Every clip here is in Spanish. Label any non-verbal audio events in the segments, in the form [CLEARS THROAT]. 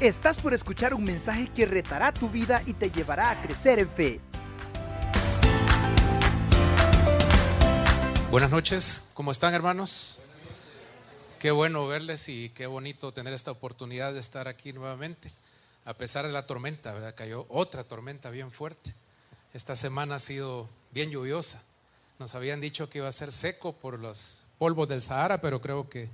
Estás por escuchar un mensaje que retará tu vida y te llevará a crecer en fe. Buenas noches, ¿cómo están hermanos? Qué bueno verles y qué bonito tener esta oportunidad de estar aquí nuevamente, a pesar de la tormenta, ¿verdad? Cayó otra tormenta bien fuerte. Esta semana ha sido bien lluviosa. Nos habían dicho que iba a ser seco por los polvos del Sahara, pero creo que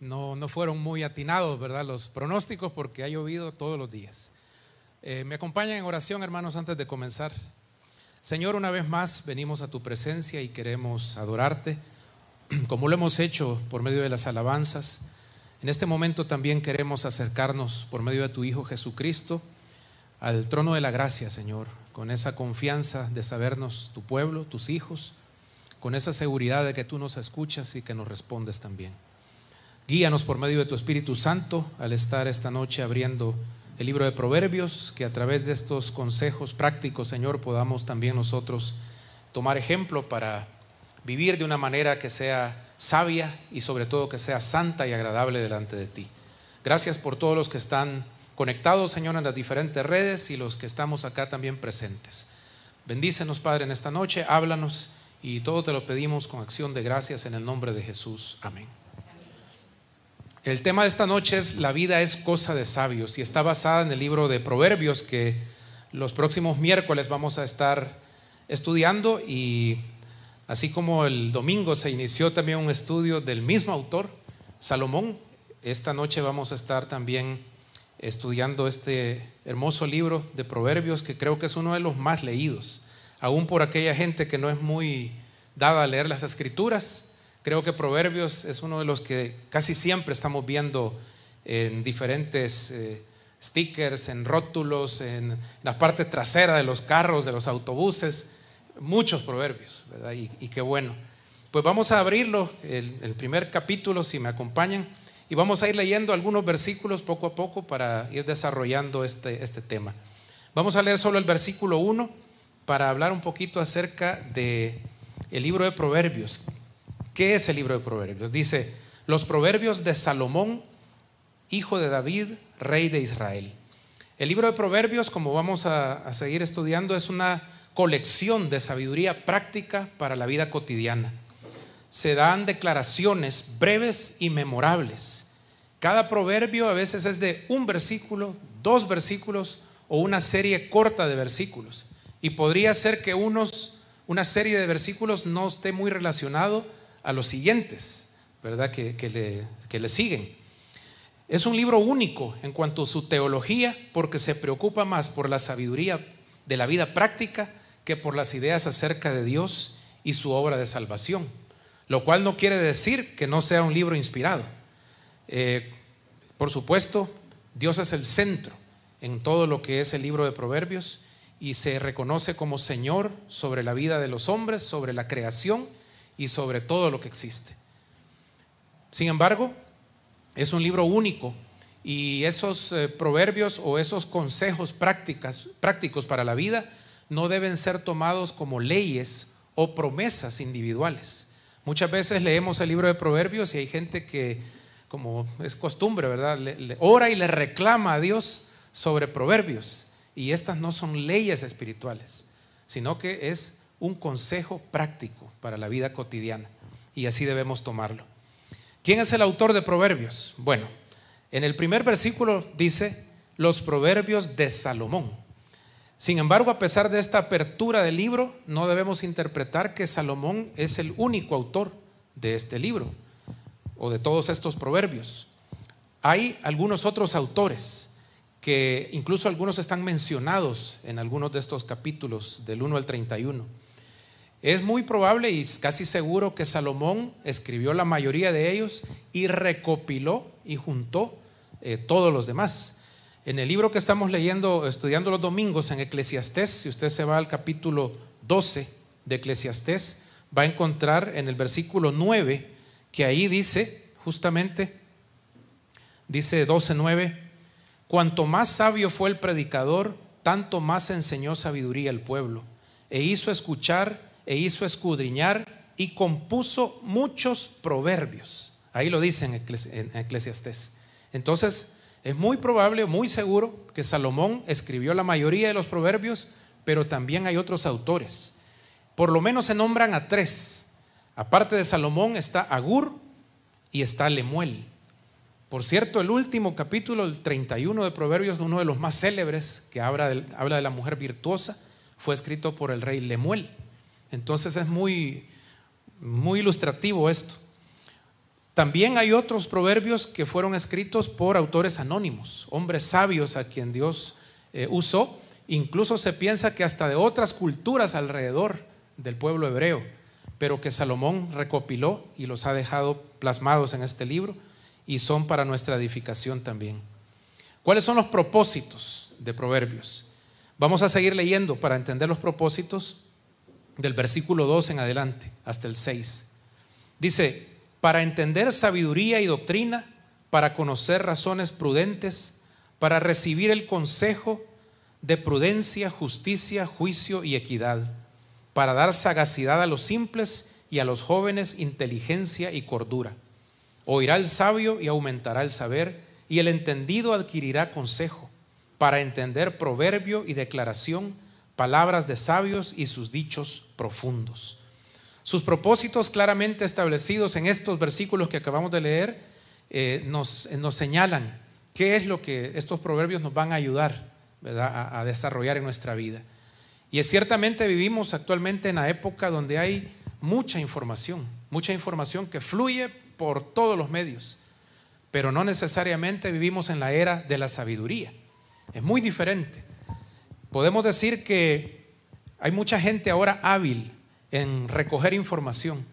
no, no fueron muy atinados, ¿verdad? Los pronósticos porque ha llovido todos los días. Eh, me acompañan en oración, hermanos, antes de comenzar. Señor, una vez más venimos a tu presencia y queremos adorarte, [CLEARS THROAT] como lo hemos hecho por medio de las alabanzas. En este momento también queremos acercarnos por medio de tu Hijo Jesucristo al trono de la gracia, Señor, con esa confianza de sabernos tu pueblo, tus hijos, con esa seguridad de que tú nos escuchas y que nos respondes también. Guíanos por medio de tu Espíritu Santo al estar esta noche abriendo el libro de Proverbios, que a través de estos consejos prácticos, Señor, podamos también nosotros tomar ejemplo para vivir de una manera que sea sabia y sobre todo que sea santa y agradable delante de ti. Gracias por todos los que están conectados, Señor, en las diferentes redes y los que estamos acá también presentes. Bendícenos, Padre, en esta noche, háblanos y todo te lo pedimos con acción de gracias en el nombre de Jesús. Amén. El tema de esta noche es La vida es cosa de sabios y está basada en el libro de Proverbios que los próximos miércoles vamos a estar estudiando y así como el domingo se inició también un estudio del mismo autor, Salomón, esta noche vamos a estar también estudiando este hermoso libro de Proverbios que creo que es uno de los más leídos, aún por aquella gente que no es muy dada a leer las escrituras Creo que Proverbios es uno de los que casi siempre estamos viendo en diferentes eh, stickers, en rótulos, en, la parte trasera de los carros, de los autobuses, muchos proverbios, ¿verdad? Y, qué bueno. Pues vamos a abrirlo, el, primer capítulo, si me acompañan, y vamos a ir leyendo algunos versículos poco a poco para ir desarrollando este, este tema. Vamos a leer solo el versículo 1 para hablar un poquito acerca de libro de Proverbios, ¿Qué es el libro de Proverbios? Dice, los Proverbios de Salomón, hijo de David, rey de Israel. El libro de Proverbios, como vamos a, seguir estudiando, es una colección de sabiduría práctica para la vida cotidiana. Se dan declaraciones breves y memorables. Cada proverbio a veces es de un versículo, dos versículos o una serie corta de versículos. Y podría ser que unos, una serie de versículos no esté muy relacionado a los siguientes, ¿verdad? Que, le, que le siguen. Es un libro único en cuanto a su teología porque se preocupa más por la sabiduría de la vida práctica que por las ideas acerca de Dios y su obra de salvación. Lo cual no quiere decir que no sea un libro inspirado. Eh, por supuesto, Dios es el centro en todo lo que es el libro de Proverbios y se reconoce como Señor sobre la vida de los hombres, sobre la creación y sobre todo lo que existe. Sin embargo, es un libro único y esos eh, proverbios o esos consejos prácticas, prácticos para la vida no deben ser tomados como leyes o promesas individuales. Muchas veces leemos el libro de proverbios y hay gente que, como es costumbre, ¿verdad? Ora y le reclama a Dios sobre proverbios. Y estas no son leyes espirituales, sino que es un consejo práctico para la vida cotidiana y así debemos tomarlo. ¿Quién es el autor de Proverbios? Bueno, en el primer versículo dice los Proverbios de Salomón. Sin embargo, a pesar de esta apertura del libro, no debemos interpretar que Salomón es el único autor de este libro o de todos estos proverbios. Hay algunos otros autores que incluso algunos están mencionados en algunos de estos capítulos del 1 al 31. Es muy probable y casi seguro que Salomón escribió la mayoría de ellos y recopiló y juntó eh, todos los demás. En el libro que estamos leyendo, estudiando los domingos en Eclesiastés, si usted se va al capítulo 12 de Eclesiastés, va a encontrar en el versículo 9 que ahí dice justamente, dice 12.9, cuanto más sabio fue el predicador, tanto más enseñó sabiduría al pueblo e hizo escuchar e hizo escudriñar y compuso muchos proverbios. Ahí lo dice en, Eclesiastés. Entonces, Es muy probable, muy seguro, que Salomón escribió la mayoría de los proverbios, pero también hay otros autores. Por lo menos se nombran a tres. Aparte de Salomón está Agur y está Lemuel. Por cierto, el último capítulo, el 31 de Proverbios, uno de los más célebres, que habla de, habla de la mujer virtuosa, fue escrito por el rey Lemuel. Entonces es muy, muy ilustrativo esto. También hay otros proverbios que fueron escritos por autores anónimos, hombres sabios a quien Dios eh, usó. Incluso se piensa que hasta de otras culturas alrededor del pueblo hebreo, pero que Salomón recopiló y los ha dejado plasmados en este libro y son para nuestra edificación también. ¿Cuáles son los propósitos de proverbios? Vamos a seguir leyendo para entender los propósitos del versículo 2 en adelante hasta el 6. Dice, para entender sabiduría y doctrina, para conocer razones prudentes, para recibir el consejo de prudencia, justicia, juicio y equidad, para dar sagacidad a los simples y a los jóvenes inteligencia y cordura. Oirá el sabio y aumentará el saber, y el entendido adquirirá consejo, para entender proverbio y declaración, palabras de sabios y sus dichos profundos. Sus propósitos claramente establecidos en estos versículos que acabamos de leer eh, nos, nos, señalan qué es lo que estos proverbios nos van a ayudar A, a desarrollar en nuestra vida. Y es ciertamente vivimos actualmente en la época donde hay mucha información, mucha información que fluye por todos los medios, pero no necesariamente vivimos en la era de la sabiduría. Es muy diferente. Podemos decir que hay mucha gente ahora hábil en recoger información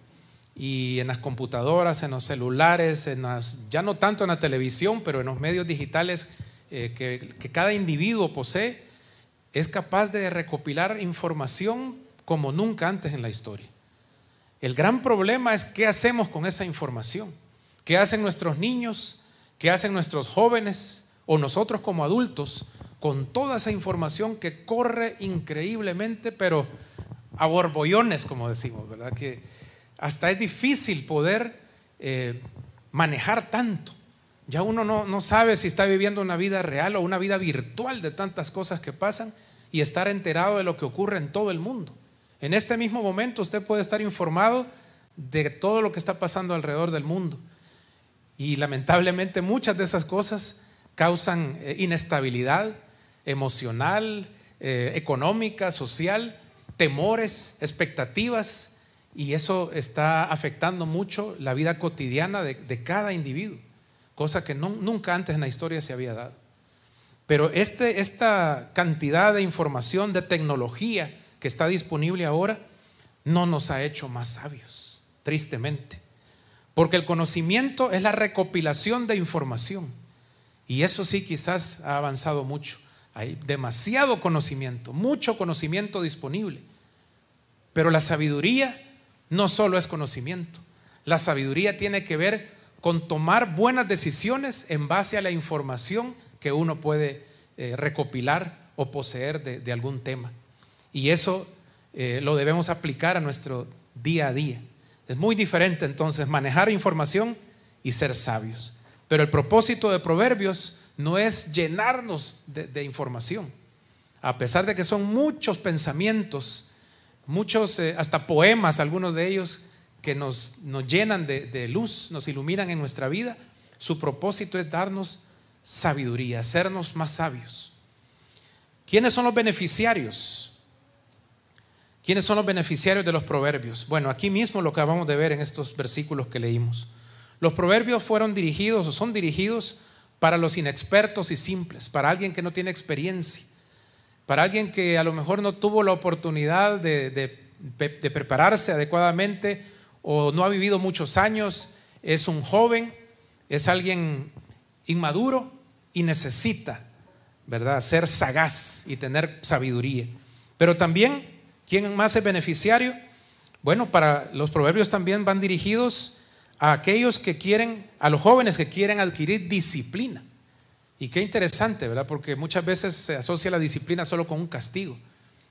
y en las computadoras, en los celulares, en las, ya no tanto en la televisión, pero en los medios digitales eh, que, que cada individuo posee, es capaz de recopilar información como nunca antes en la historia. El gran problema es qué hacemos con esa información. ¿Qué hacen nuestros niños? ¿Qué hacen nuestros jóvenes o nosotros como adultos con toda esa información que corre increíblemente, pero a borbollones, como decimos, ¿verdad? Que hasta es difícil poder eh, manejar tanto. Ya uno no, no sabe si está viviendo una vida real o una vida virtual de tantas cosas que pasan y estar enterado de lo que ocurre en todo el mundo. En este mismo momento usted puede estar informado de todo lo que está pasando alrededor del mundo. Y lamentablemente muchas de esas cosas causan eh, inestabilidad emocional, eh, económica, social, temores, expectativas, y eso está afectando mucho la vida cotidiana de, cada individuo, cosa que nunca antes en la historia se había dado. Pero este, esta cantidad de información, de tecnología que está disponible ahora, no nos ha hecho más sabios, tristemente. Porque el conocimiento es la recopilación de información. Y eso sí quizás ha avanzado mucho. Hay demasiado conocimiento, mucho conocimiento disponible. Pero la sabiduría no solo es conocimiento. La sabiduría tiene que ver con tomar buenas decisiones en base a la información que uno puede eh, recopilar o poseer de, algún tema. Y eso eh, lo debemos aplicar a nuestro día a día. Es muy diferente entonces manejar información y ser sabios. Pero el propósito de Proverbios no es llenarnos de, información. A pesar de que son muchos pensamientos, muchos, eh, hasta poemas, algunos de ellos, que nos, nos llenan de, de luz, nos iluminan en nuestra vida, su propósito es darnos sabiduría, hacernos más sabios. ¿Quiénes son los beneficiarios? ¿Quiénes son los beneficiarios de los proverbios? Bueno, aquí mismo lo acabamos de ver en estos versículos que leímos. Los proverbios fueron dirigidos o son dirigidos para los inexpertos y simples, para alguien que no tiene experiencia, para alguien que a lo mejor no tuvo la oportunidad de, prepararse adecuadamente o no ha vivido muchos años, es un joven, es alguien inmaduro y necesita, ¿verdad?, ser sagaz y tener sabiduría. Pero también, ¿quién más es beneficiario? Bueno, para los proverbios también van dirigidos a aquellos que quieren, a los jóvenes que quieren adquirir disciplina. Y qué interesante, ¿verdad? Porque muchas veces se asocia la disciplina solo con un castigo,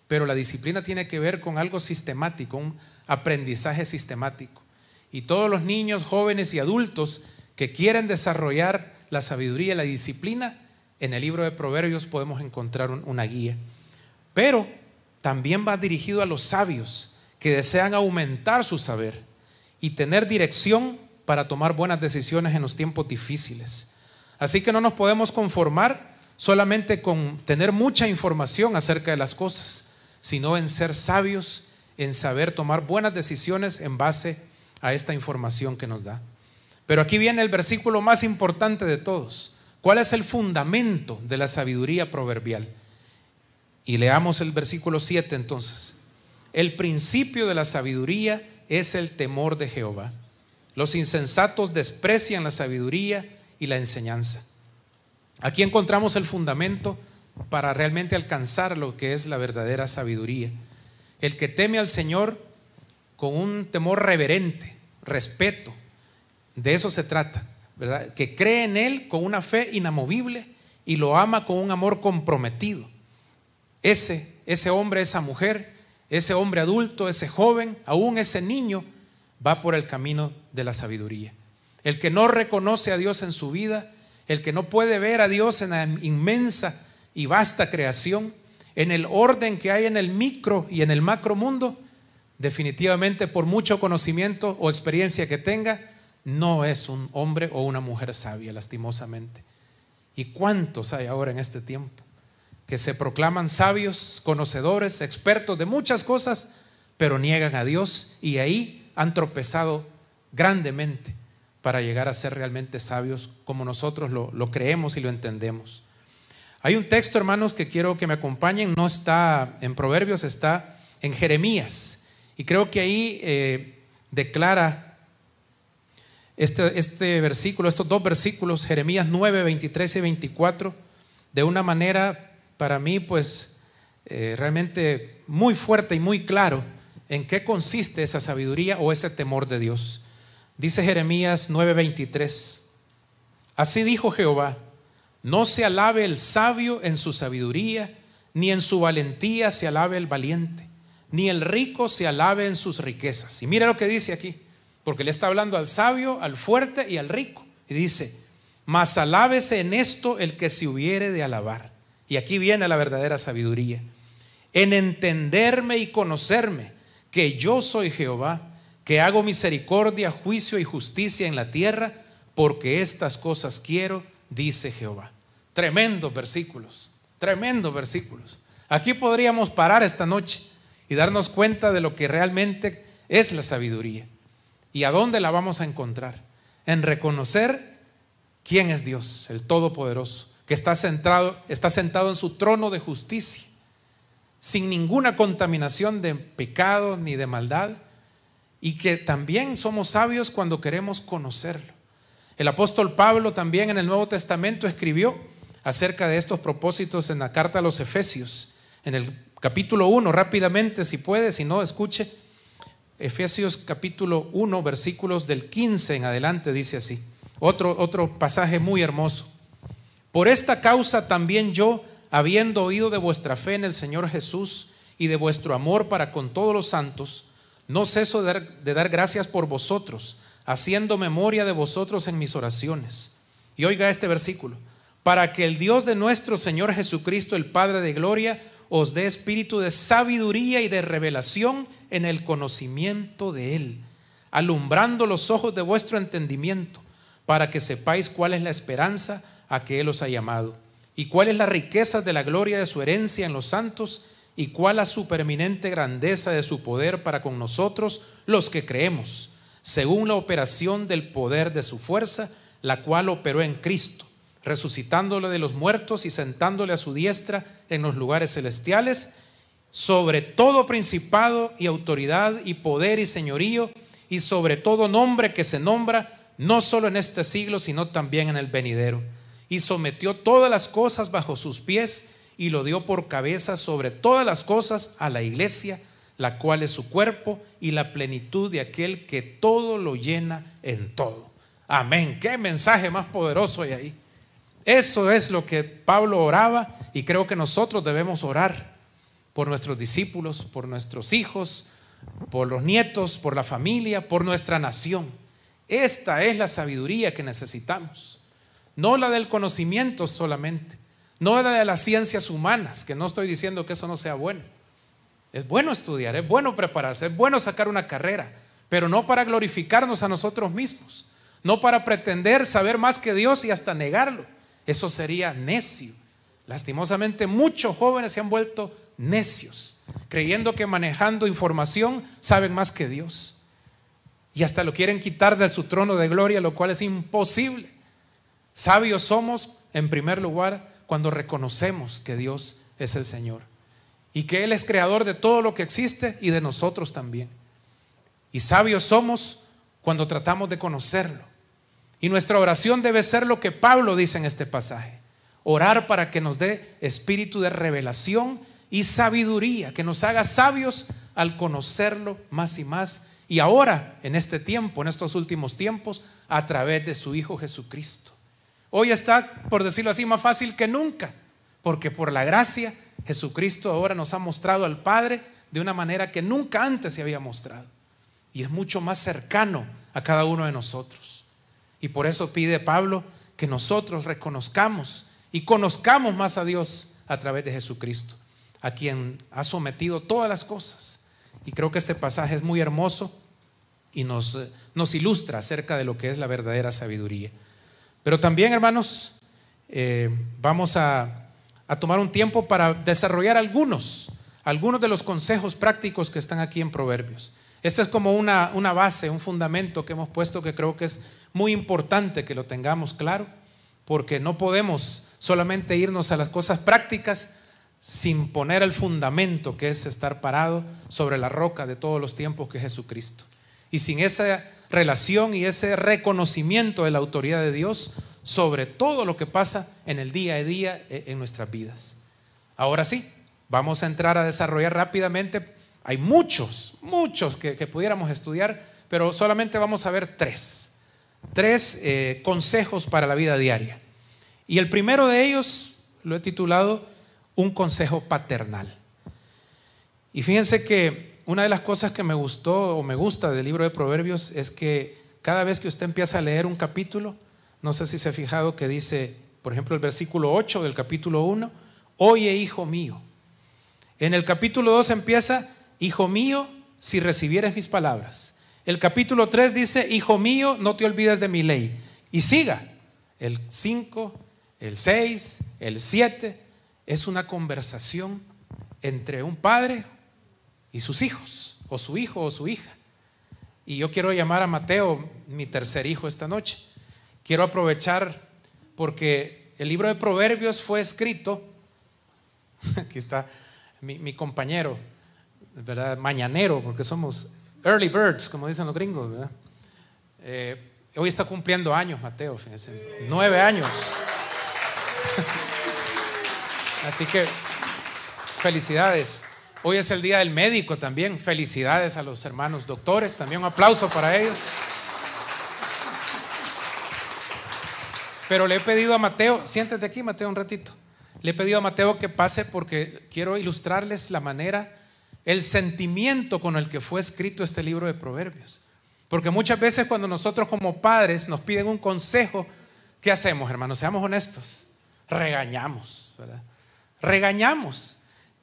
pero la disciplina tiene que ver con algo sistemático, un aprendizaje sistemático. Y todos los niños, jóvenes y adultos que quieren desarrollar la sabiduría y la disciplina, en el libro de Proverbios podemos encontrar una guía. Pero también va dirigido a los sabios que desean aumentar su saber y tener dirección para tomar buenas decisiones en los tiempos difíciles. Así que no nos podemos conformar solamente con tener mucha información acerca de las cosas, sino en ser sabios, en saber tomar buenas decisiones en base a esta información que nos da. Pero aquí viene el versículo más importante de todos. ¿Cuál es el fundamento de la sabiduría proverbial? Y leamos el versículo 7 entonces. El principio de la sabiduría es el temor de Jehová. Los insensatos desprecian la sabiduría y la enseñanza. Aquí encontramos el fundamento para realmente alcanzar lo que es la verdadera sabiduría. El que teme al Señor con un temor reverente, respeto, de eso se trata, ¿verdad? Que cree en Él con una fe inamovible y lo ama con un amor comprometido. Ese, ese hombre, esa mujer, ese hombre adulto, ese joven, aún ese niño, va por el camino de la sabiduría. El que no reconoce a Dios en su vida, el que no puede ver a Dios en la inmensa y vasta creación, en el orden que hay en el micro y en el macro mundo, definitivamente por mucho conocimiento o experiencia que tenga, no es un hombre o una mujer sabia, lastimosamente. ¿Y cuántos hay ahora en este tiempo que se proclaman sabios, conocedores, expertos de muchas cosas, pero niegan a Dios y ahí han tropezado grandemente para llegar a ser realmente sabios como nosotros lo, creemos y lo entendemos? Hay un texto, hermanos, que quiero que me acompañen, no está en Proverbios, está en Jeremías. Y creo que ahí eh, declara este, este, versículo, estos dos versículos, Jeremías 9, 23 y 24, de una manera para mí pues eh, realmente muy fuerte y muy claro en qué consiste esa sabiduría o ese temor de Dios. Dice Jeremías 9, 23, así dijo Jehová, no se alabe el sabio en su sabiduría, ni en su valentía se alabe el valiente, ni el rico se alabe en sus riquezas. Y mira lo que dice aquí porque le está hablando al sabio, al fuerte y al rico. Y dice, mas alábese en esto el que se hubiere de alabar. Y aquí viene la verdadera sabiduría. En entenderme y conocerme que yo soy Jehová, que hago misericordia, juicio y justicia en la tierra, porque estas cosas quiero, dice Jehová. Tremendos versículos, tremendos versículos. Aquí podríamos parar esta noche y darnos cuenta de lo que realmente es la sabiduría. ¿Y a dónde la vamos a encontrar? En reconocer quién es Dios, el Todopoderoso, que está sentado, está sentado en su trono de justicia, sin ninguna contaminación de pecado ni de maldad, y que también somos sabios cuando queremos conocerlo. El apóstol Pablo también en el Nuevo Testamento escribió acerca de estos propósitos en la carta a los Efesios, en el capítulo 1, rápidamente si puede, si no, escuche. Efesios capítulo 1, versículos del 15 en adelante, dice así. Otro, otro pasaje muy hermoso. Por esta causa también yo, habiendo oído de vuestra fe en el Señor Jesús y de vuestro amor para con todos los santos, no ceso de dar, de dar gracias por vosotros, haciendo memoria de vosotros en mis oraciones. Y oiga este versículo, para que el Dios de nuestro Señor Jesucristo, el Padre de Gloria, os dé espíritu de sabiduría y de revelación en el conocimiento de Él, alumbrando los ojos de vuestro entendimiento, para que sepáis cuál es la esperanza a que Él os ha llamado, y cuál es la riqueza de la gloria de su herencia en los santos, y cuál la superminente grandeza de su poder para con nosotros los que creemos, según la operación del poder de su fuerza, la cual operó en Cristo, resucitándole de los muertos y sentándole a su diestra en los lugares celestiales, sobre todo principado y autoridad y poder y señorío y sobre todo nombre que se nombra no solo en este siglo, sino también en el venidero. Y sometió todas las cosas bajo sus pies y lo dio por cabeza sobre todas las cosas a la iglesia, la cual es su cuerpo y la plenitud de aquel que todo lo llena en todo. Amén. Qué mensaje más poderoso hay ahí. Eso es lo que Pablo oraba y creo que nosotros debemos orar por nuestros discípulos, por nuestros hijos, por los nietos, por la familia, por nuestra nación. Esta es la sabiduría que necesitamos. No la del conocimiento solamente, no la de las ciencias humanas, que no estoy diciendo que eso no sea bueno. Es bueno estudiar, es bueno prepararse, es bueno sacar una carrera, pero no para glorificarnos a nosotros mismos, no para pretender saber más que Dios y hasta negarlo. Eso sería necio. Lastimosamente muchos jóvenes se han vuelto necios, creyendo que manejando información saben más que Dios. Y hasta lo quieren quitar de su trono de gloria, lo cual es imposible. Sabios somos, en primer lugar, cuando reconocemos que Dios es el Señor y que Él es creador de todo lo que existe y de nosotros también. Y sabios somos cuando tratamos de conocerlo. Y nuestra oración debe ser lo que Pablo dice en este pasaje. Orar para que nos dé espíritu de revelación y sabiduría, que nos haga sabios al conocerlo más y más. Y ahora, en este tiempo, en estos últimos tiempos, a través de su Hijo Jesucristo. Hoy está, por decirlo así, más fácil que nunca, porque por la gracia Jesucristo ahora nos ha mostrado al Padre de una manera que nunca antes se había mostrado. Y es mucho más cercano a cada uno de nosotros. Y por eso pide Pablo que nosotros reconozcamos y conozcamos más a Dios a través de Jesucristo, a quien ha sometido todas las cosas. Y creo que este pasaje es muy hermoso y nos, nos ilustra acerca de lo que es la verdadera sabiduría. Pero también, hermanos, eh, vamos a, tomar un tiempo para desarrollar algunos, algunos de los consejos prácticos que están aquí en Proverbios. Esto es como una, una base, un fundamento que hemos puesto que creo que es muy importante que lo tengamos claro, porque no podemos solamente irnos a las cosas prácticas sin poner el fundamento que es estar parado sobre la roca de todos los tiempos que es Jesucristo. Y sin esa relación y ese reconocimiento de la autoridad de Dios sobre todo lo que pasa en el día a día e, en nuestras vidas. Ahora sí, vamos a entrar a desarrollar rápidamente. Hay muchos, muchos que, pudiéramos estudiar, pero solamente vamos a ver tres. Tres eh, consejos para la vida diaria. Y el primero de ellos lo he titulado Un consejo paternal. Y fíjense que una de las cosas que me gustó o me gusta del libro de Proverbios es que cada vez que usted empieza a leer un capítulo, no sé si se ha fijado que dice, por ejemplo, el versículo 8 del capítulo 1, oye hijo mío. En el capítulo 2 empieza, hijo mío, si recibieres mis palabras. El capítulo 3 dice, hijo mío, no te olvides de mi ley. Y siga, el 5, el 6, el 7, es una conversación entre un padre y sus hijos, o su hijo o su hija. Y yo quiero llamar a Mateo, mi tercer hijo, esta noche. Quiero aprovechar porque el libro de Proverbios fue escrito, [LAUGHS] aquí está mi, compañero, ¿verdad? Mañanero, porque somos early birds, como dicen los gringos. Eh, hoy está cumpliendo años, Mateo, fíjense, nueve años. [LAUGHS] Así que felicidades. Hoy es el Día del Médico también. Felicidades a los hermanos doctores. También un aplauso para ellos. Pero le he pedido a Mateo, siéntate aquí Mateo un ratito. Le he pedido a Mateo que pase porque quiero ilustrarles la manera, el sentimiento con el que fue escrito este libro de Proverbios. Porque muchas veces cuando nosotros como padres nos piden un consejo, ¿qué hacemos, hermanos? Seamos honestos. Regañamos, ¿verdad? Regañamos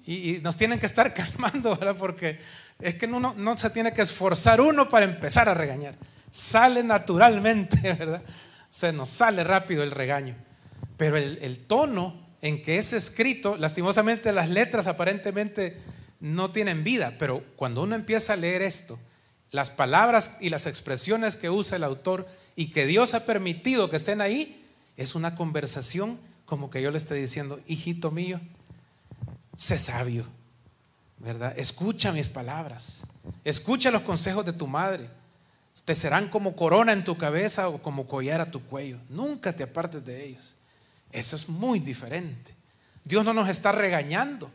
y, nos tienen que estar [LAUGHS] calmando, ¿verdad? Porque es que uno no se tiene que esforzar uno para empezar a regañar. Sale naturalmente, [LAUGHS] ¿verdad? Se nos sale rápido el regaño. Pero el, el tono en que es escrito, lastimosamente las letras aparentemente no tienen vida, pero cuando uno empieza a leer esto, las palabras y las expresiones que usa el autor y que Dios ha permitido que estén ahí, es una conversación como que yo le estoy diciendo, hijito mío, sé sabio, ¿verdad? Escucha mis palabras, escucha los consejos de tu madre, te serán como corona en tu cabeza o como collar a tu cuello, nunca te apartes de ellos. Eso es muy diferente. Dios no nos está regañando,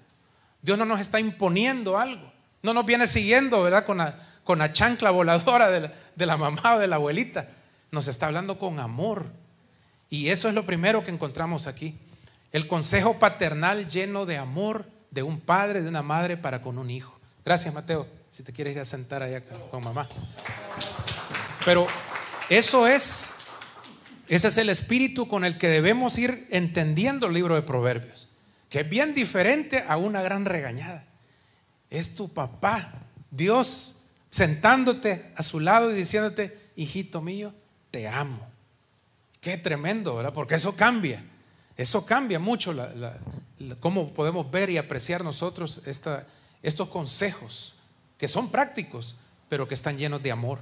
Dios no nos está imponiendo algo, no nos viene siguiendo, ¿verdad? Con la, con la chancla voladora de la, de la mamá o de la abuelita, nos está hablando con amor. Y eso es lo primero que encontramos aquí. El consejo paternal lleno de amor de un padre, de una madre para con un hijo. Gracias, Mateo. Si te quieres ir a sentar allá con mamá. Pero eso es Ese es el espíritu con el que debemos ir entendiendo el libro de Proverbios, que es bien diferente a una gran regañada. Es tu papá, Dios, sentándote a su lado y diciéndote, hijito mío, te amo. Qué tremendo, ¿verdad? Porque eso cambia. Eso cambia mucho cómo podemos ver y apreciar nosotros estos consejos que son prácticos, pero que están llenos de amor.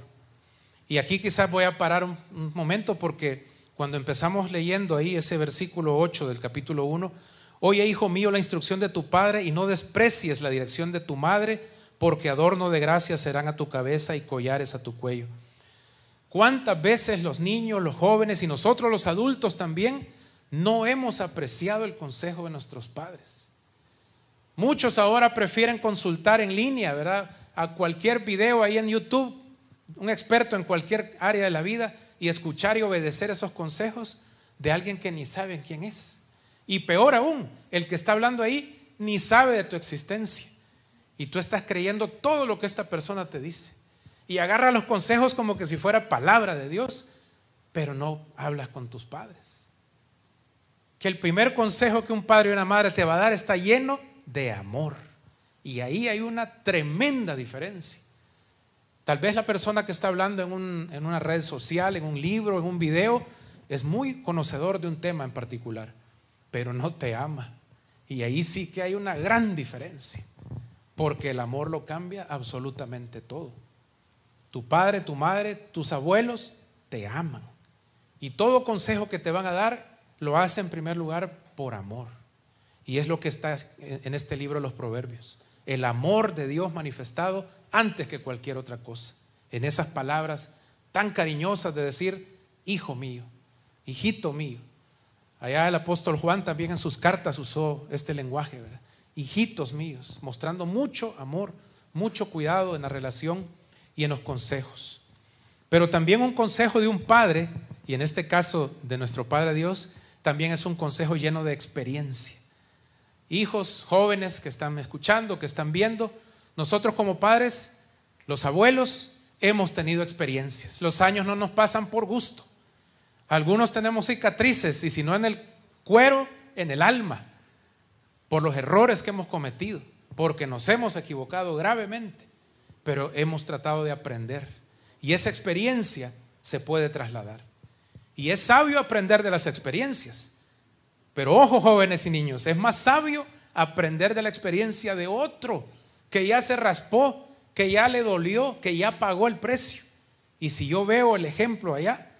Y aquí quizás voy a parar un, momento porque cuando empezamos leyendo ahí ese versículo 8 del capítulo 1, oye hijo mío la instrucción de tu padre y no desprecies la dirección de tu madre, porque adorno de gracia serán a tu cabeza y collares a tu cuello. ¿Cuántas veces los niños, los jóvenes y nosotros los adultos también no hemos apreciado el consejo de nuestros padres? Muchos ahora prefieren consultar en línea, ¿verdad? A cualquier video ahí en YouTube, un experto en cualquier área de la vida y escuchar y obedecer esos consejos de alguien que ni sabe quién es. Y peor aún, el que está hablando ahí ni sabe de tu existencia. Y tú estás creyendo todo lo que esta persona te dice. Y agarra los consejos como que si fuera palabra de Dios, pero no hablas con tus padres. Que el primer consejo que un padre y una madre te va a dar está lleno de amor. Y ahí hay una tremenda diferencia. Tal vez la persona que está hablando en, una red social, en un libro, en un video, es muy conocedor de un tema en particular, pero no te ama. Y ahí sí que hay una gran diferencia, porque el amor lo cambia absolutamente todo. Tu padre, tu madre, tus abuelos te aman. Y todo consejo que te van a dar lo hace en primer lugar por amor. Y es lo que está en este libro los Proverbios. El amor de Dios manifestado antes que cualquier otra cosa. En esas palabras tan cariñosas de decir, hijo mío, hijito mío. Allá el apóstol Juan también en sus cartas usó este lenguaje, ¿verdad? Hijitos míos, mostrando mucho amor, mucho cuidado en la relación y en los consejos. Pero también un consejo de un padre, y en este caso de nuestro Padre Dios, también es un consejo lleno de experiencia. Hijos jóvenes que están escuchando, que están viendo, nosotros como padres, los abuelos, hemos tenido experiencias. Los años no nos pasan por gusto. Algunos tenemos cicatrices y si no en el cuero, en el alma, por los errores que hemos cometido, porque nos hemos equivocado gravemente, pero hemos tratado de aprender. Y esa experiencia se puede trasladar. Y es sabio aprender de las experiencias. Pero ojo jóvenes y niños, es más sabio aprender de la experiencia de otro que ya se raspó, que ya le dolió, que ya pagó el precio. Y si yo veo el ejemplo allá,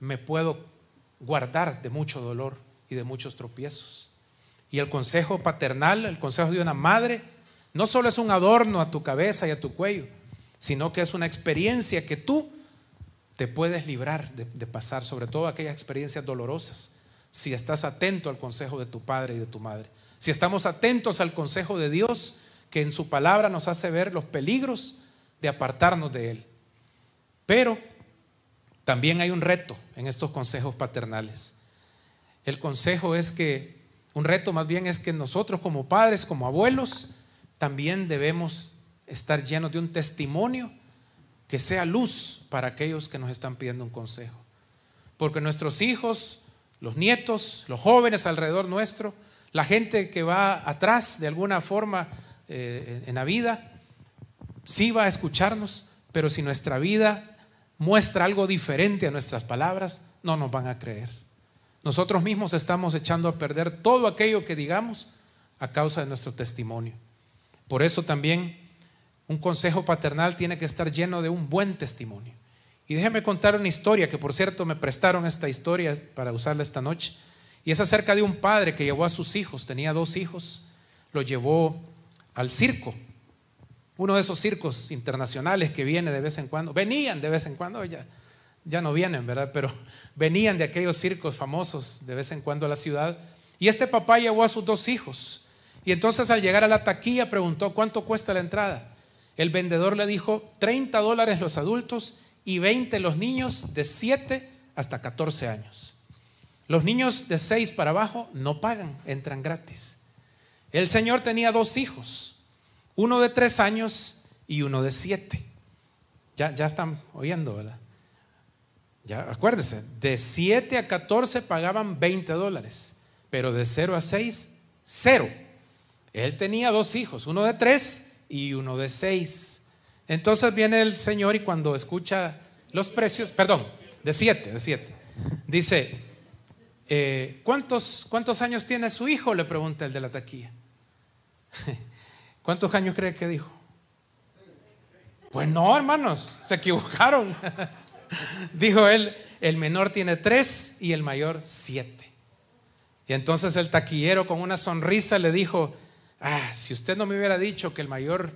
me puedo guardar de mucho dolor y de muchos tropiezos. Y el consejo paternal, el consejo de una madre, no solo es un adorno a tu cabeza y a tu cuello, sino que es una experiencia que tú te puedes librar de, de pasar, sobre todo aquellas experiencias dolorosas, si estás atento al consejo de tu padre y de tu madre. Si estamos atentos al consejo de Dios, que en su palabra nos hace ver los peligros de apartarnos de Él. Pero también hay un reto en estos consejos paternales. El consejo es que, un reto más bien es que nosotros como padres, como abuelos, también debemos estar llenos de un testimonio que sea luz para aquellos que nos están pidiendo un consejo. Porque nuestros hijos, los nietos, los jóvenes alrededor nuestro, la gente que va atrás de alguna forma eh, en la vida, sí va a escucharnos, pero si nuestra vida muestra algo diferente a nuestras palabras, no nos van a creer. Nosotros mismos estamos echando a perder todo aquello que digamos a causa de nuestro testimonio. Por eso también un consejo paternal tiene que estar lleno de un buen testimonio. Y déjeme contar una historia, que por cierto me prestaron esta historia para usarla esta noche. Y es acerca de un padre que llevó a sus hijos, tenía dos hijos, lo llevó al circo. Uno de esos circos internacionales que viene de vez en cuando, venían de vez en cuando, ya, ya no vienen, ¿verdad? Pero [LAUGHS] venían de aquellos circos famosos de vez en cuando a la ciudad. Y este papá llevó a sus dos hijos. Y entonces al llegar a la taquilla preguntó, ¿cuánto cuesta la entrada? El vendedor le dijo, 30 dólares los adultos y 20 los niños de 7 hasta 14 años. Los niños de 6 para abajo no pagan, entran gratis. El Señor tenía dos hijos, uno de tres años y uno de siete. Ya, ya están oyendo, ¿verdad? Ya, acuérdese, de 7 a 14 pagaban 20 dólares, pero de 0 a 6, cero. Él tenía dos hijos, uno de 3 y uno de 6. Entonces viene el Señor y cuando escucha los precios, perdón, de 7, de 7, dice, eh, ¿cuántos, ¿cuántos años tiene su hijo? Le pregunta el de la taquilla. [LAUGHS] ¿Cuántos años cree que dijo? Pues no, hermanos, se equivocaron. [LAUGHS] Dijo él, el menor tiene tres y el mayor siete. Y entonces el taquillero con una sonrisa le dijo, ah, si usted no me hubiera dicho que el mayor,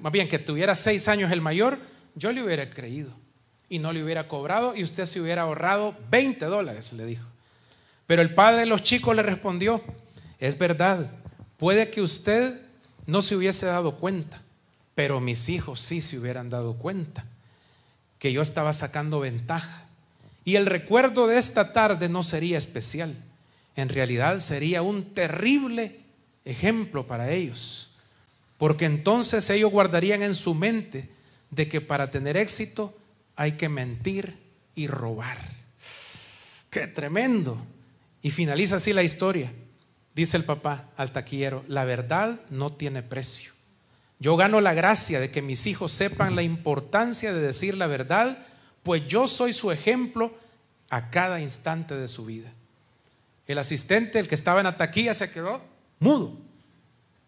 más bien que tuviera seis años el mayor, yo le hubiera creído y no le hubiera cobrado y usted se hubiera ahorrado 20 dólares, le dijo. Pero el padre de los chicos le respondió, es verdad, puede que usted no se hubiese dado cuenta, pero mis hijos sí se hubieran dado cuenta que yo estaba sacando ventaja. Y el recuerdo de esta tarde no sería especial, en realidad sería un terrible ejemplo para ellos, porque entonces ellos guardarían en su mente de que para tener éxito hay que mentir y robar. ¡Qué tremendo! Y finaliza así la historia. Dice el papá al taquillero, la verdad no tiene precio. Yo gano la gracia de que mis hijos sepan la importancia de decir la verdad, pues yo soy su ejemplo a cada instante de su vida. El asistente, el que estaba en la taquilla, se quedó mudo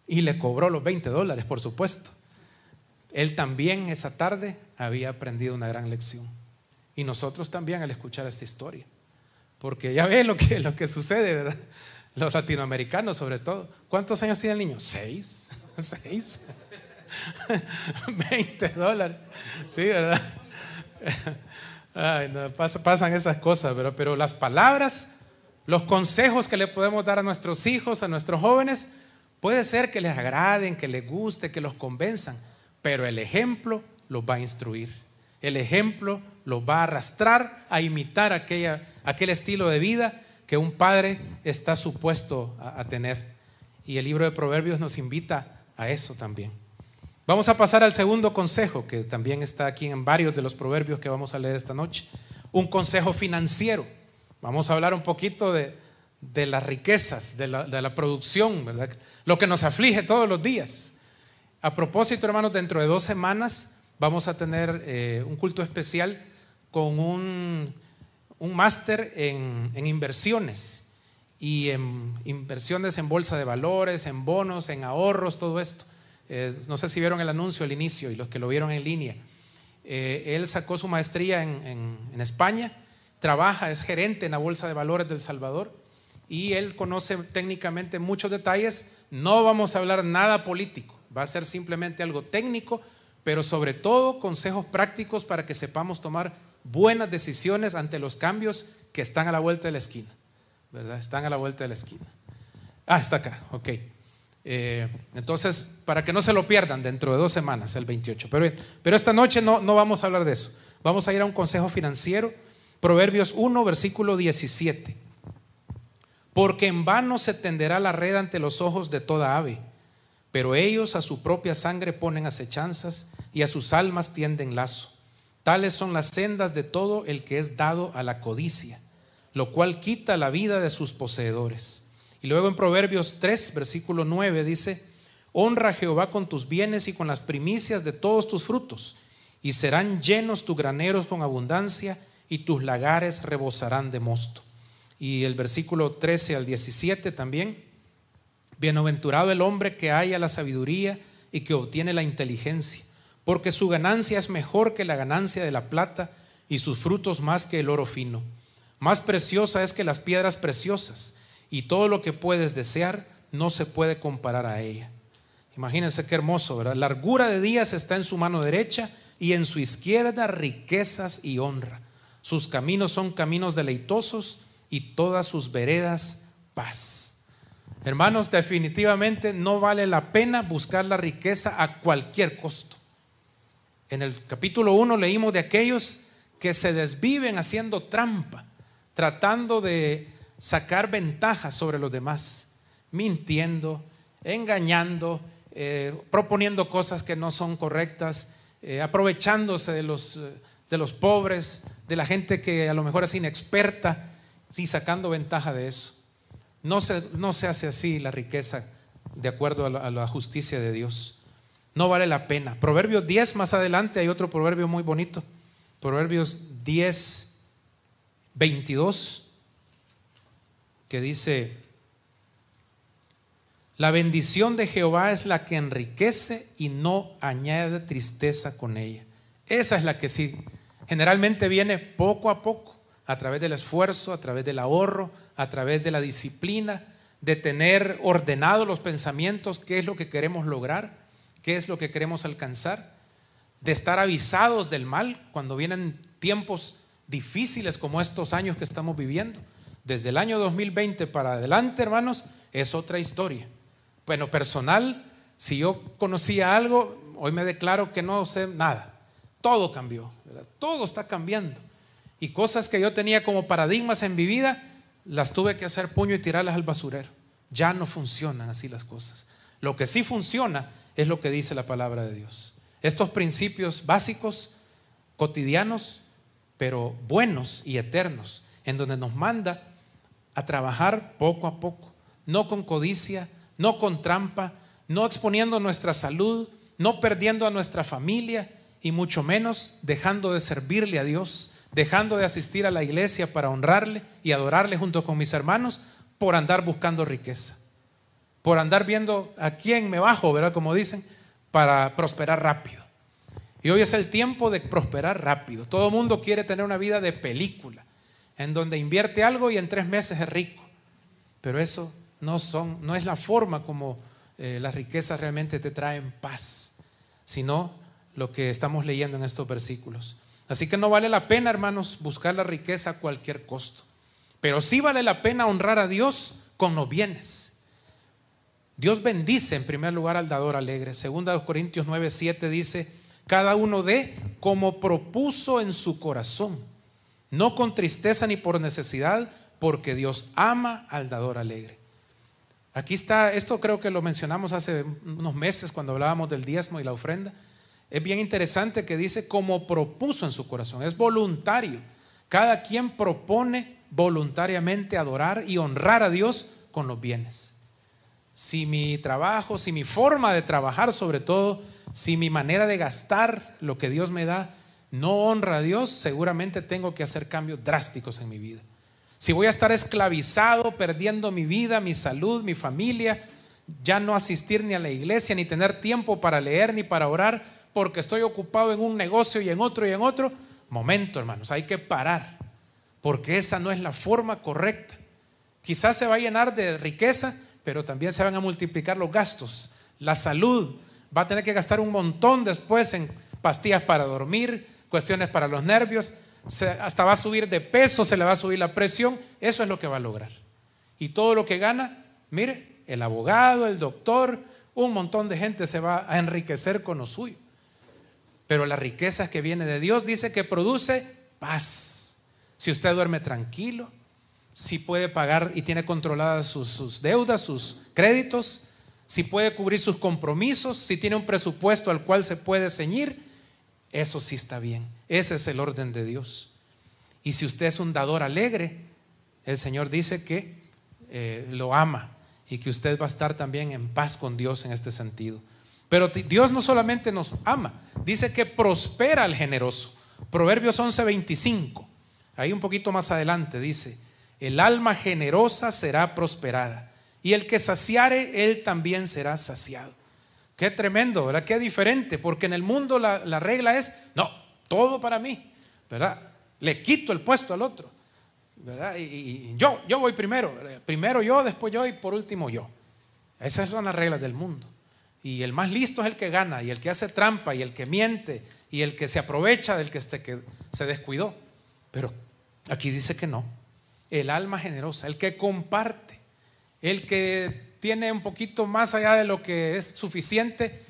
y le cobró los 20 dólares, por supuesto. Él también esa tarde había aprendido una gran lección. Y nosotros también al escuchar esta historia. Porque ya ve lo que, lo que sucede, ¿verdad? Los latinoamericanos sobre todo. ¿Cuántos años tiene el niño? Seis. [LAUGHS] Seis. [LAUGHS] 20 dólares. Sí, ¿verdad? [LAUGHS] Ay, no, pasan esas cosas, pero, pero las palabras, los consejos que le podemos dar a nuestros hijos, a nuestros jóvenes, puede ser que les agraden, que les guste, que los convenzan, pero el ejemplo los va a instruir. El ejemplo los va a arrastrar a imitar aquella, aquel estilo de vida que un padre está supuesto a tener. Y el libro de Proverbios nos invita a eso también. Vamos a pasar al segundo consejo, que también está aquí en varios de los proverbios que vamos a leer esta noche. Un consejo financiero. Vamos a hablar un poquito de, las riquezas, de la, producción, ¿verdad? lo que nos aflige todos los días. A propósito, hermanos, dentro de dos semanas vamos a tener eh, un culto especial con un, un máster en, en inversiones y en inversiones en bolsa de valores, en bonos, en ahorros, todo esto. Eh, no sé si vieron el anuncio al inicio y los que lo vieron en línea. Eh, él sacó su maestría en, España, trabaja, es gerente en la Bolsa de Valores del Salvador y él conoce técnicamente muchos detalles. No vamos a hablar nada político, va a ser simplemente algo técnico, pero sobre todo consejos prácticos para que sepamos tomar buenas decisiones ante los cambios que están a la vuelta de la esquina. ¿Verdad? Están a la vuelta de la esquina. Ah, está acá, ok. Eh, entonces, para que no se lo pierdan dentro de dos semanas, el 28. Pero, pero esta noche no, no vamos a hablar de eso. Vamos a ir a un consejo financiero. Proverbios 1, versículo 17. Porque en vano se tenderá la red ante los ojos de toda ave, pero ellos a su propia sangre ponen acechanzas y a sus almas tienden lazo. Tales son las sendas de todo el que es dado a la codicia, lo cual quita la vida de sus poseedores. Y luego en Proverbios 3, versículo 9 dice, honra a Jehová con tus bienes y con las primicias de todos tus frutos, y serán llenos tus graneros con abundancia, y tus lagares rebosarán de mosto. Y el versículo 13 al 17 también, bienaventurado el hombre que haya la sabiduría y que obtiene la inteligencia, porque su ganancia es mejor que la ganancia de la plata, y sus frutos más que el oro fino. Más preciosa es que las piedras preciosas y todo lo que puedes desear no se puede comparar a ella. Imagínense qué hermoso, ¿verdad? Largura de días está en su mano derecha y en su izquierda riquezas y honra. Sus caminos son caminos deleitosos y todas sus veredas paz. Hermanos, definitivamente no vale la pena buscar la riqueza a cualquier costo. En el capítulo 1 leímos de aquellos que se desviven haciendo trampa, tratando de sacar ventaja sobre los demás, mintiendo, engañando, eh, proponiendo cosas que no son correctas, eh, aprovechándose de los, de los pobres, de la gente que a lo mejor es inexperta, sí, sacando ventaja de eso. No se, no se hace así la riqueza de acuerdo a la, a la justicia de Dios. No vale la pena. Proverbios 10 más adelante hay otro proverbio muy bonito. Proverbios 10, 22, que dice, la bendición de Jehová es la que enriquece y no añade tristeza con ella. Esa es la que sí, generalmente viene poco a poco, a través del esfuerzo, a través del ahorro, a través de la disciplina, de tener ordenados los pensamientos, qué es lo que queremos lograr, qué es lo que queremos alcanzar, de estar avisados del mal cuando vienen tiempos difíciles como estos años que estamos viviendo. Desde el año 2020 para adelante, hermanos, es otra historia. Bueno, personal, si yo conocía algo, hoy me declaro que no sé nada. Todo cambió, todo está cambiando. Y cosas que yo tenía como paradigmas en mi vida, las tuve que hacer puño y tirarlas al basurero. Ya no funcionan así las cosas. Lo que sí funciona es lo que dice la palabra de Dios. Estos principios básicos, cotidianos, pero buenos y eternos, en donde nos manda a trabajar poco a poco, no con codicia, no con trampa, no exponiendo nuestra salud, no perdiendo a nuestra familia y mucho menos dejando de servirle a Dios, dejando de asistir a la iglesia para honrarle y adorarle junto con mis hermanos por andar buscando riqueza, por andar viendo a quién me bajo, ¿verdad? Como dicen, para prosperar rápido. Y hoy es el tiempo de prosperar rápido. Todo mundo quiere tener una vida de película, en donde invierte algo y en tres meses es rico. Pero eso no, son, no es la forma como eh, las riquezas realmente te traen paz, sino lo que estamos leyendo en estos versículos. Así que no vale la pena, hermanos, buscar la riqueza a cualquier costo. Pero sí vale la pena honrar a Dios con los bienes. Dios bendice en primer lugar al dador alegre. Segunda de Corintios 9, 7 dice, cada uno dé como propuso en su corazón, no con tristeza ni por necesidad, porque Dios ama al dador alegre. Aquí está, esto creo que lo mencionamos hace unos meses cuando hablábamos del diezmo y la ofrenda. Es bien interesante que dice como propuso en su corazón, es voluntario. Cada quien propone voluntariamente adorar y honrar a Dios con los bienes. Si mi trabajo, si mi forma de trabajar sobre todo, si mi manera de gastar lo que Dios me da no honra a Dios, seguramente tengo que hacer cambios drásticos en mi vida. Si voy a estar esclavizado, perdiendo mi vida, mi salud, mi familia, ya no asistir ni a la iglesia, ni tener tiempo para leer, ni para orar, porque estoy ocupado en un negocio y en otro y en otro. Momento, hermanos, hay que parar, porque esa no es la forma correcta. Quizás se va a llenar de riqueza, pero también se van a multiplicar los gastos. La salud va a tener que gastar un montón después en pastillas para dormir, cuestiones para los nervios hasta va a subir de peso, se le va a subir la presión, eso es lo que va a lograr. Y todo lo que gana, mire, el abogado, el doctor, un montón de gente se va a enriquecer con lo suyo. Pero la riqueza que viene de Dios dice que produce paz. Si usted duerme tranquilo, si puede pagar y tiene controladas sus, sus deudas, sus créditos, si puede cubrir sus compromisos, si tiene un presupuesto al cual se puede ceñir, eso sí está bien. Ese es el orden de Dios. Y si usted es un dador alegre, el Señor dice que eh, lo ama y que usted va a estar también en paz con Dios en este sentido. Pero Dios no solamente nos ama, dice que prospera al generoso. Proverbios 11:25, ahí un poquito más adelante dice, el alma generosa será prosperada y el que saciare, él también será saciado. Qué tremendo, ¿verdad? Qué diferente, porque en el mundo la, regla es, no, todo para mí, ¿verdad? Le quito el puesto al otro, ¿verdad? Y, yo, yo voy primero, primero yo, después yo y por último yo. Esas son las reglas del mundo. Y el más listo es el que gana, y el que hace trampa, y el que miente, y el que se aprovecha del que se, descuidó. Pero aquí dice que no. El alma generosa, el que comparte, el que tiene un poquito más allá de lo que es suficiente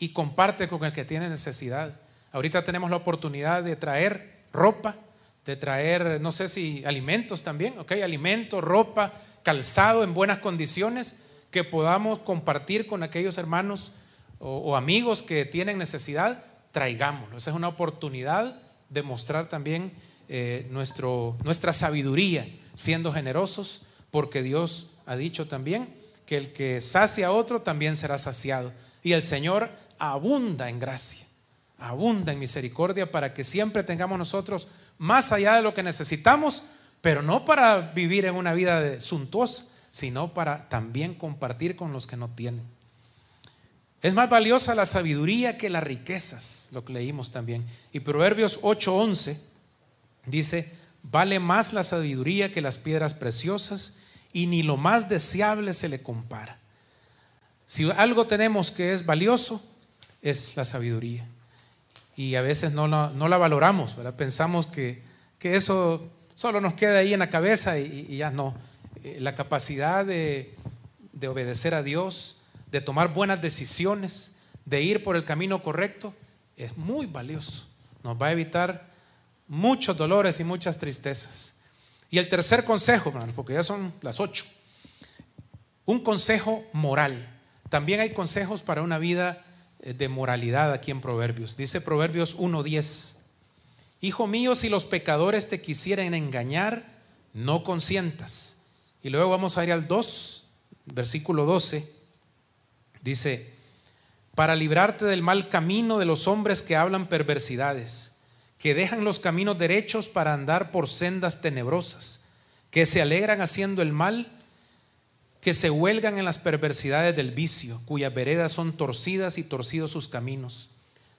y comparte con el que tiene necesidad. Ahorita tenemos la oportunidad de traer ropa, de traer, no sé si alimentos también, ok, alimentos, ropa, calzado en buenas condiciones que podamos compartir con aquellos hermanos o, amigos que tienen necesidad, traigámoslo. Esa es una oportunidad demostrar también eh, nuestro, nuestra sabiduría siendo generosos, porque Dios ha dicho también que el que sacia a otro también será saciado. Y el Señor abunda en gracia, abunda en misericordia para que siempre tengamos nosotros más allá de lo que necesitamos, pero no para vivir en una vida suntuosa, sino para también compartir con los que no tienen. Es más valiosa la sabiduría que las riquezas, lo que leímos también. Y Proverbios 8:11 dice, vale más la sabiduría que las piedras preciosas y ni lo más deseable se le compara. Si algo tenemos que es valioso, es la sabiduría. Y a veces no la, no la valoramos, ¿verdad? pensamos que, que, eso solo nos queda ahí en la cabeza y, ya no. Eh, la capacidad de, de obedecer a Dios, de tomar buenas decisiones, de ir por el camino correcto, es muy valioso. Nos va a evitar muchos dolores y muchas tristezas. Y el tercer consejo, porque ya son las ocho, un consejo moral. También hay consejos para una vida eh, de moralidad aquí en Proverbios. Dice Proverbios 1.10, Hijo mío, si los pecadores te quisieren engañar, no consientas. Y luego vamos a ir al 2, versículo 12. Dice, para librarte del mal camino de los hombres que hablan perversidades que dejan los caminos derechos para andar por sendas tenebrosas, que se alegran haciendo el mal, que se huelgan en las perversidades del vicio, cuyas veredas son torcidas y torcidos sus caminos.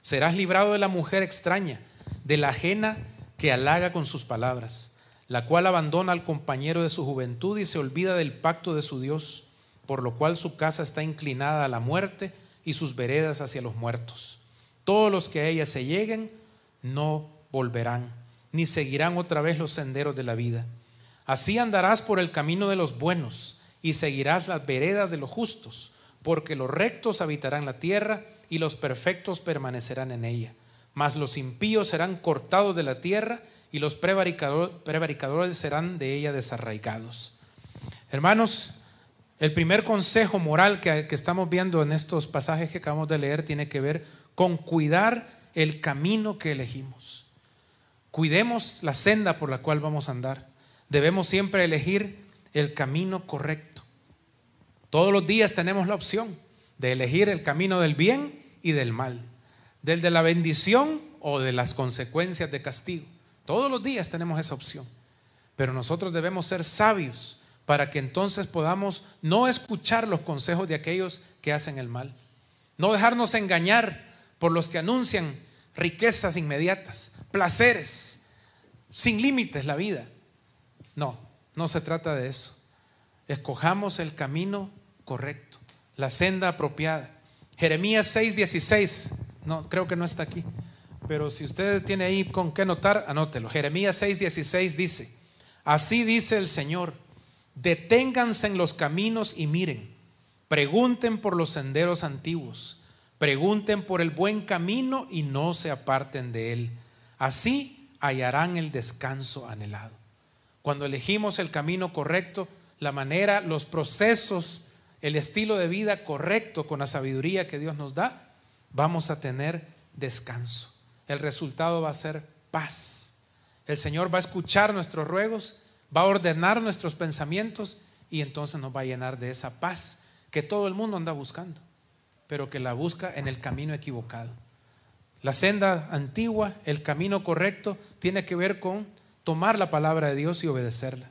Serás librado de la mujer extraña, de la ajena que halaga con sus palabras, la cual abandona al compañero de su juventud y se olvida del pacto de su Dios, por lo cual su casa está inclinada a la muerte y sus veredas hacia los muertos. Todos los que a ella se lleguen no volverán, ni seguirán otra vez los senderos de la vida. Así andarás por el camino de los buenos y seguirás las veredas de los justos, porque los rectos habitarán la tierra y los perfectos permanecerán en ella. Mas los impíos serán cortados de la tierra y los prevaricadores serán de ella desarraigados. Hermanos, el primer consejo moral que, que estamos viendo en estos pasajes que acabamos de leer tiene que ver con cuidar el camino que elegimos. Cuidemos la senda por la cual vamos a andar. Debemos siempre elegir el camino correcto. Todos los días tenemos la opción de elegir el camino del bien y del mal, del de la bendición o de las consecuencias de castigo. Todos los días tenemos esa opción. Pero nosotros debemos ser sabios para que entonces podamos no escuchar los consejos de aquellos que hacen el mal. No dejarnos engañar por los que anuncian riquezas inmediatas, placeres, sin límites la vida. No, no se trata de eso. Escojamos el camino correcto, la senda apropiada. Jeremías 6:16, no, creo que no está aquí, pero si usted tiene ahí con qué anotar, anótelo. Jeremías 6:16 dice, así dice el Señor, deténganse en los caminos y miren, pregunten por los senderos antiguos Pregunten por el buen camino y no se aparten de él. Así hallarán el descanso anhelado. Cuando elegimos el camino correcto, la manera, los procesos, el estilo de vida correcto con la sabiduría que Dios nos da, vamos a tener descanso. El resultado va a ser paz. El Señor va a escuchar nuestros ruegos, va a ordenar nuestros pensamientos y entonces nos va a llenar de esa paz que todo el mundo anda buscando pero que la busca en el camino equivocado. La senda antigua, el camino correcto, tiene que ver con tomar la palabra de Dios y obedecerla.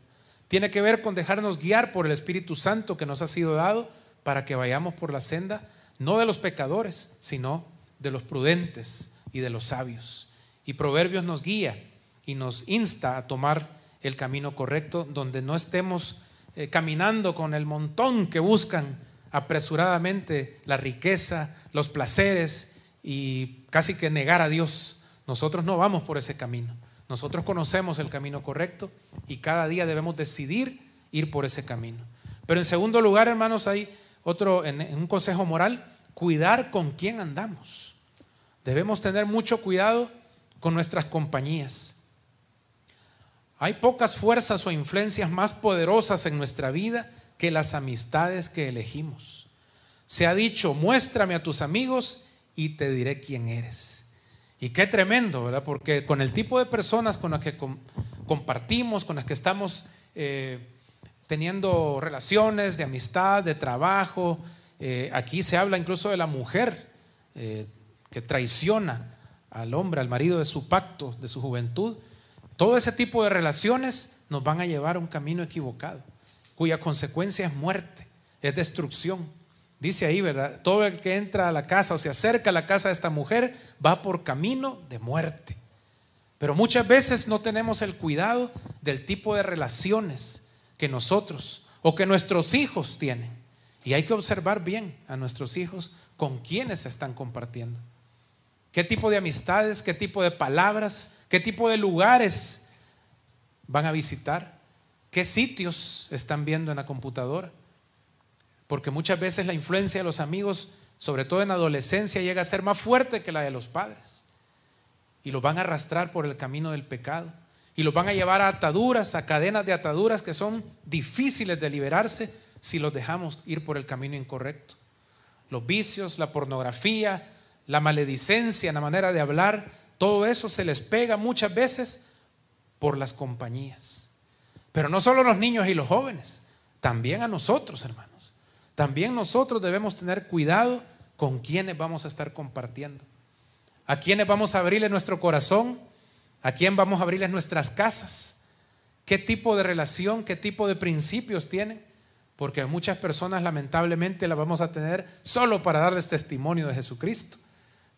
Tiene que ver con dejarnos guiar por el Espíritu Santo que nos ha sido dado para que vayamos por la senda, no de los pecadores, sino de los prudentes y de los sabios. Y Proverbios nos guía y nos insta a tomar el camino correcto donde no estemos eh, caminando con el montón que buscan apresuradamente la riqueza, los placeres y casi que negar a Dios. Nosotros no vamos por ese camino. Nosotros conocemos el camino correcto y cada día debemos decidir ir por ese camino. Pero en segundo lugar, hermanos, hay otro, en, un consejo moral, cuidar con quién andamos. Debemos tener mucho cuidado con nuestras compañías. Hay pocas fuerzas o influencias más poderosas en nuestra vida que las amistades que elegimos. Se ha dicho, muéstrame a tus amigos y te diré quién eres. Y qué tremendo, ¿verdad? Porque con el tipo de personas con las que compartimos, con las que estamos eh, teniendo relaciones de amistad, de trabajo, eh, aquí se habla incluso de la mujer eh, que traiciona al hombre, al marido de su pacto, de su juventud. Todo ese tipo de relaciones nos van a llevar a un camino equivocado, cuya consecuencia es muerte, es destrucción. Dice ahí, ¿verdad? Todo el que entra a la casa o se acerca a la casa de esta mujer va por camino de muerte. Pero muchas veces no tenemos el cuidado del tipo de relaciones que nosotros o que nuestros hijos tienen. Y hay que observar bien a nuestros hijos con quienes se están compartiendo. ¿Qué tipo de amistades, qué tipo de palabras, qué tipo de lugares van a visitar? ¿Qué sitios están viendo en la computadora? Porque muchas veces la influencia de los amigos, sobre todo en adolescencia, llega a ser más fuerte que la de los padres. Y los van a arrastrar por el camino del pecado. Y los van a llevar a ataduras, a cadenas de ataduras que son difíciles de liberarse si los dejamos ir por el camino incorrecto. Los vicios, la pornografía, la maledicencia, la manera de hablar, todo eso se les pega muchas veces por las compañías. Pero no solo los niños y los jóvenes, también a nosotros, hermanos. También nosotros debemos tener cuidado con quienes vamos a estar compartiendo. A quienes vamos a abrirle nuestro corazón, a quién vamos a abrirles nuestras casas. ¿Qué tipo de relación, qué tipo de principios tienen? Porque muchas personas lamentablemente las vamos a tener solo para darles testimonio de Jesucristo.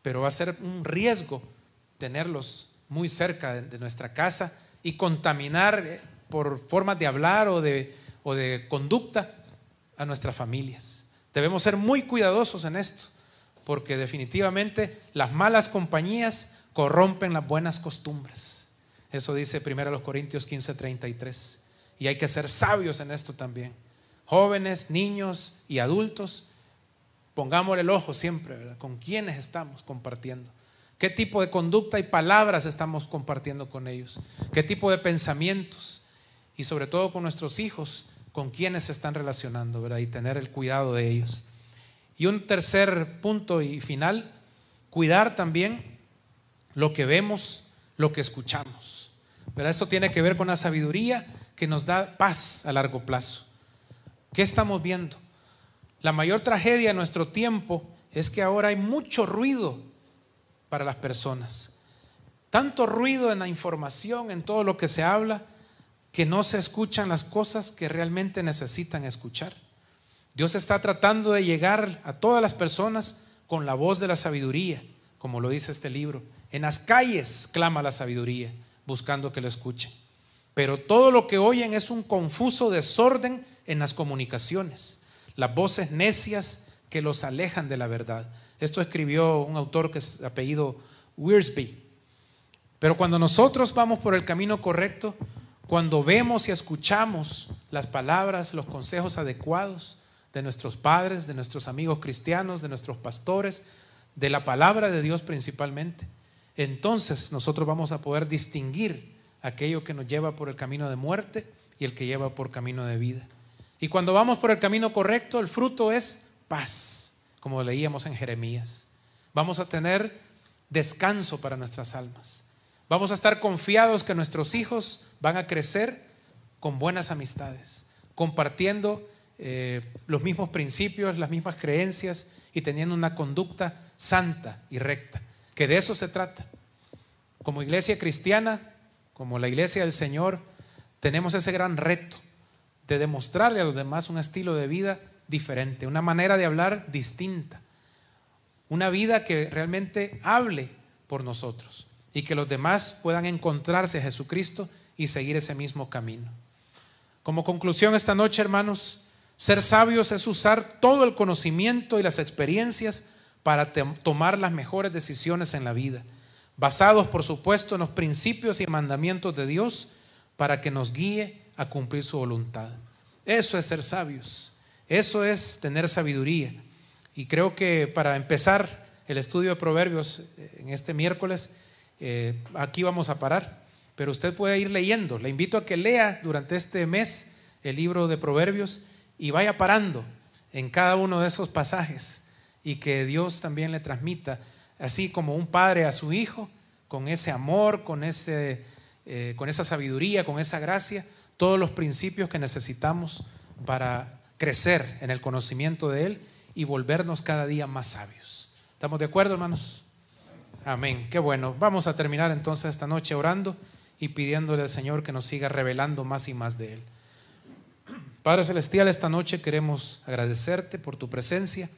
Pero va a ser un riesgo tenerlos muy cerca de, nuestra casa y contaminar eh, por formas de hablar o de, o de conducta a nuestras familias. Debemos ser muy cuidadosos en esto, porque definitivamente las malas compañías corrompen las buenas costumbres. Eso dice 1 Corintios 15, 33. Y hay que ser sabios en esto también. Jóvenes, niños y adultos, pongámosle el ojo siempre, ¿verdad? ¿Con quiénes estamos compartiendo? ¿Qué tipo de conducta y palabras estamos compartiendo con ellos? ¿Qué tipo de pensamientos? Y sobre todo con nuestros hijos, con quienes se están relacionando, ¿verdad? Y tener el cuidado de ellos. Y un tercer punto y final, cuidar también lo que vemos, lo que escuchamos. ¿verdad? Eso tiene que ver con la sabiduría que nos da paz a largo plazo. ¿Qué estamos viendo? La mayor tragedia de nuestro tiempo es que ahora hay mucho ruido para las personas. Tanto ruido en la información, en todo lo que se habla, que no se escuchan las cosas que realmente necesitan escuchar. Dios está tratando de llegar a todas las personas con la voz de la sabiduría, como lo dice este libro. En las calles clama la sabiduría, buscando que lo escuchen. Pero todo lo que oyen es un confuso desorden en las comunicaciones, las voces necias que los alejan de la verdad. Esto escribió un autor que es apellido Wiersbe. Pero cuando nosotros vamos por el camino correcto, cuando vemos y escuchamos las palabras, los consejos adecuados de nuestros padres, de nuestros amigos cristianos, de nuestros pastores, de la palabra de Dios principalmente, entonces nosotros vamos a poder distinguir aquello que nos lleva por el camino de muerte y el que lleva por camino de vida. Y cuando vamos por el camino correcto, el fruto es paz, como leíamos en Jeremías. Vamos a tener descanso para nuestras almas. Vamos a estar confiados que nuestros hijos van a crecer con buenas amistades, compartiendo eh, los mismos principios, las mismas creencias y teniendo una conducta santa y recta, que de eso se trata. Como iglesia cristiana, como la iglesia del Señor, tenemos ese gran reto de demostrarle a los demás un estilo de vida diferente, una manera de hablar distinta, una vida que realmente hable por nosotros y que los demás puedan encontrarse a Jesucristo y seguir ese mismo camino. Como conclusión esta noche, hermanos, ser sabios es usar todo el conocimiento y las experiencias para tomar las mejores decisiones en la vida, basados, por supuesto, en los principios y mandamientos de Dios para que nos guíe a cumplir su voluntad. Eso es ser sabios, eso es tener sabiduría. Y creo que para empezar el estudio de Proverbios eh, en este miércoles, eh, aquí vamos a parar, pero usted puede ir leyendo. Le invito a que lea durante este mes el libro de Proverbios y vaya parando en cada uno de esos pasajes y que Dios también le transmita así como un padre a su hijo, con ese amor, con, ese, eh, con esa sabiduría, con esa gracia, todos los principios que necesitamos para crecer en el conocimiento de Él y volvernos cada día más sabios. ¿Estamos de acuerdo, hermanos? Amén. Qué bueno. Vamos a terminar entonces esta noche orando y pidiéndole al Señor que nos siga revelando más y más de Él. Padre Celestial, esta noche queremos agradecerte por tu presencia.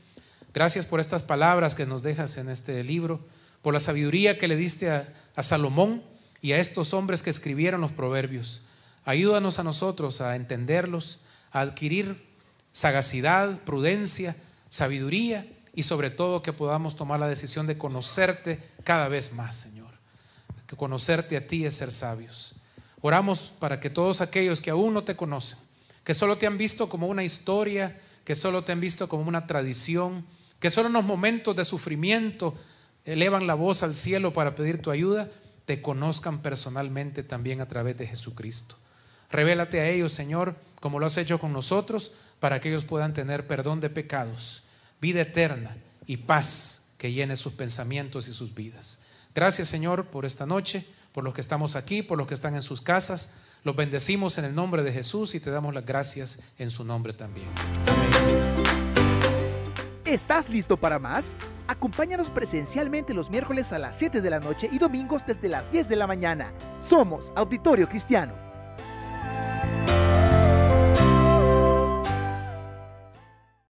Gracias por estas palabras que nos dejas en este libro, por la sabiduría que le diste a, a Salomón y a estos hombres que escribieron los proverbios. Ayúdanos a nosotros a entenderlos, a adquirir sagacidad, prudencia, sabiduría y sobre todo que podamos tomar la decisión de conocerte cada vez más, Señor. Que conocerte a ti es ser sabios. Oramos para que todos aquellos que aún no te conocen, que solo te han visto como una historia, que solo te han visto como una tradición, que solo en los momentos de sufrimiento elevan la voz al cielo para pedir tu ayuda, te conozcan personalmente también a través de Jesucristo. Revélate a ellos, Señor, como lo has hecho con nosotros, para que ellos puedan tener perdón de pecados, vida eterna y paz que llene sus pensamientos y sus vidas. Gracias, Señor, por esta noche, por los que estamos aquí, por los que están en sus casas. Los bendecimos en el nombre de Jesús y te damos las gracias en su nombre también. ¿Estás listo para más? Acompáñanos presencialmente los miércoles a las 7 de la noche y domingos desde las 10 de la mañana. Somos Auditorio Cristiano.